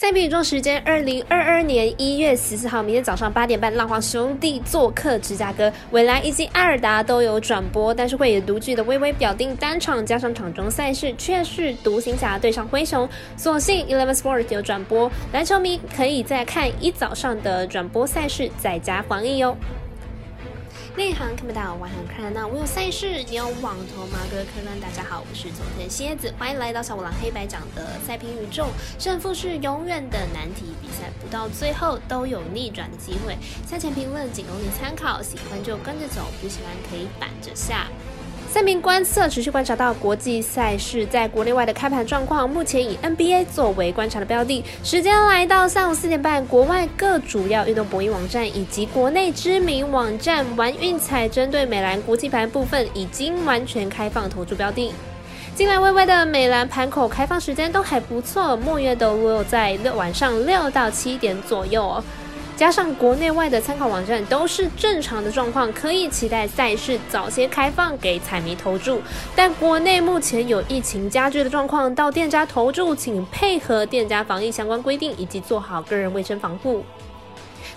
赛比宇宙时间，二零二二年一月十四号，明天早上八点半，浪花兄弟做客芝加哥，未来以及艾尔达都有转播，但是会以独具的微微表定单场，加上场中赛事却是独行侠对上灰熊，所幸 Eleven Sports 有转播，篮球迷可以再看一早上的转播赛事，再加防疫哟。内行看不到，外行看得到。我有赛事，你有网头吗？各位客官，大家好，我是昨天蝎子，欢迎来到小五郎黑白讲的赛评宇宙。胜负是永远的难题，比赛不到最后都有逆转的机会。赛前评论仅供你参考，喜欢就跟着走，不喜欢可以板着下。三名观测持续观察到国际赛事在国内外的开盘状况，目前以 NBA 作为观察的标的。时间来到下午四点半，国外各主要运动博弈网站以及国内知名网站玩运彩针对美兰国际盘部分已经完全开放投注标的。近来微微的美兰盘口开放时间都还不错，末月都落在晚上六到七点左右。加上国内外的参考网站都是正常的状况，可以期待赛事早些开放给彩迷投注。但国内目前有疫情加剧的状况，到店家投注请配合店家防疫相关规定，以及做好个人卫生防护。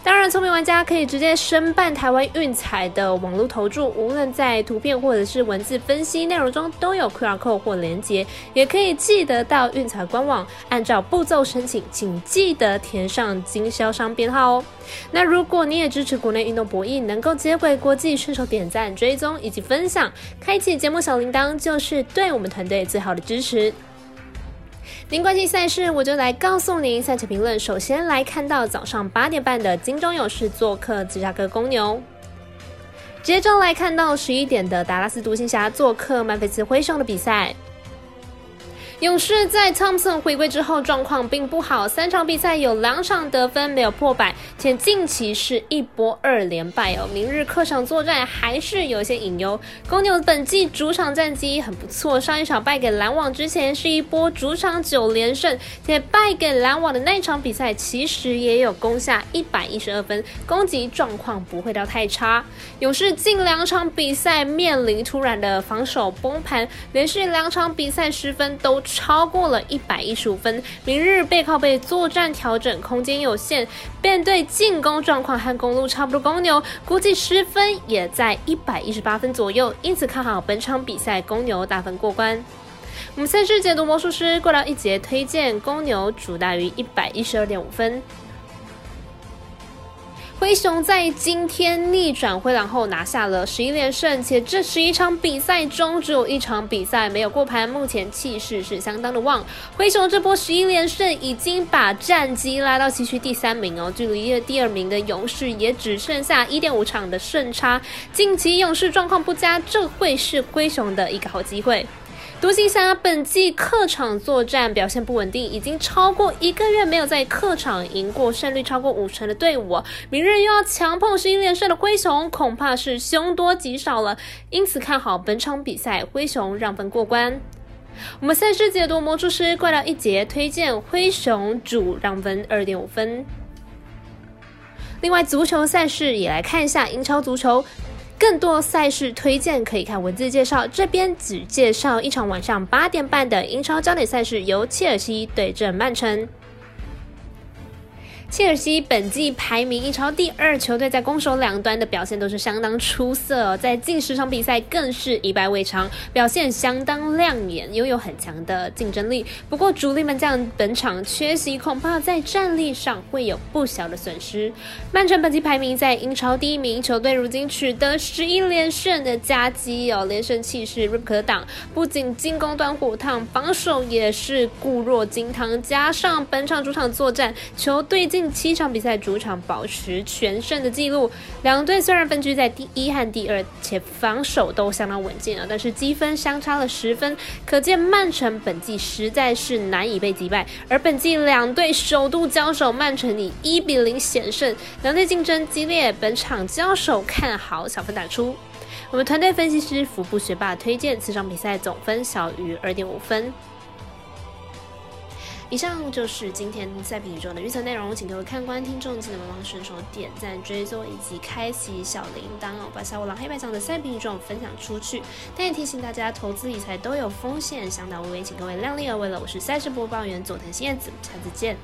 当然，聪明玩家可以直接申办台湾运彩的网络投注，无论在图片或者是文字分析内容中都有 QR code 或连接，也可以记得到运彩官网按照步骤申请，请记得填上经销商编号哦。那如果你也支持国内运动博弈，能够接轨国际，顺手点赞、追踪以及分享，开启节目小铃铛，就是对我们团队最好的支持。您关心赛事，我就来告诉您赛前评论。首先来看到早上八点半的金州勇士做客芝加哥公牛，接着来看到十一点的达拉斯独行侠做客曼菲斯灰熊的比赛。勇士在汤普森回归之后状况并不好，三场比赛有两场得分没有破百，且近期是一波二连败哦。明日客场作战还是有些隐忧。公牛本季主场战绩很不错，上一场败给篮网之前是一波主场九连胜，且败给篮网的那场比赛其实也有攻下一百一十二分，攻击状况不会到太差。勇士近两场比赛面临突然的防守崩盘，连续两场比赛失分都。超过了一百一十五分，明日背靠背作战调整空间有限，面对进攻状况和公路差不多，公牛估计失分也在一百一十八分左右，因此看好本场比赛公牛大分过关。我们赛事解读魔术师过了一节推荐公牛主大于一百一十二点五分。灰熊在今天逆转灰狼后拿下了十一连胜，且这十一场比赛中只有一场比赛没有过盘，目前气势是相当的旺。灰熊这波十一连胜已经把战绩拉到西区第三名哦，距离第二名的勇士也只剩下一点五场的胜差。近期勇士状况不佳，这会是灰熊的一个好机会。独行侠本季客场作战表现不稳定，已经超过一个月没有在客场赢过胜率超过五成的队伍。明日又要强碰十一连胜的灰熊，恐怕是凶多吉少了。因此看好本场比赛灰熊让分过关。我们赛事解读魔术师怪盗一节，推荐灰熊主让分二点五分。另外足球赛事也来看一下英超足球。更多赛事推荐可以看文字介绍，这边只介绍一场晚上八点半的英超焦点赛事，由切尔西对阵曼城。切尔西本季排名英超第二球队，在攻守两端的表现都是相当出色，在近十场比赛更是一败未尝，表现相当亮眼，拥有很强的竞争力。不过主力门将本场缺席，恐怕在战力上会有不小的损失。曼城本季排名在英超第一名，球队如今取得十一连胜的佳绩哦，连胜气势锐不可挡。不仅进攻端火烫，防守也是固若金汤，加上本场主场作战，球队近七场比赛主场保持全胜的记录，两队虽然分居在第一和第二，且防守都相当稳健啊，但是积分相差了十分，可见曼城本季实在是难以被击败。而本季两队首度交手，曼城以一比零险胜，两队竞争激烈，本场交手看好小分打出。我们团队分析师福布学霸推荐，此场比赛总分小于二点五分。以上就是今天赛品宇宙的预测内容，请各位看官听众记得帮忙顺手点赞、追踪以及开启小铃铛哦，把小五郎黑白奖的赛品宇宙分享出去。但也提醒大家，投资理财都有风险，相当无危，请各位量力而为了。我是赛事播报员佐藤新叶子，下次见。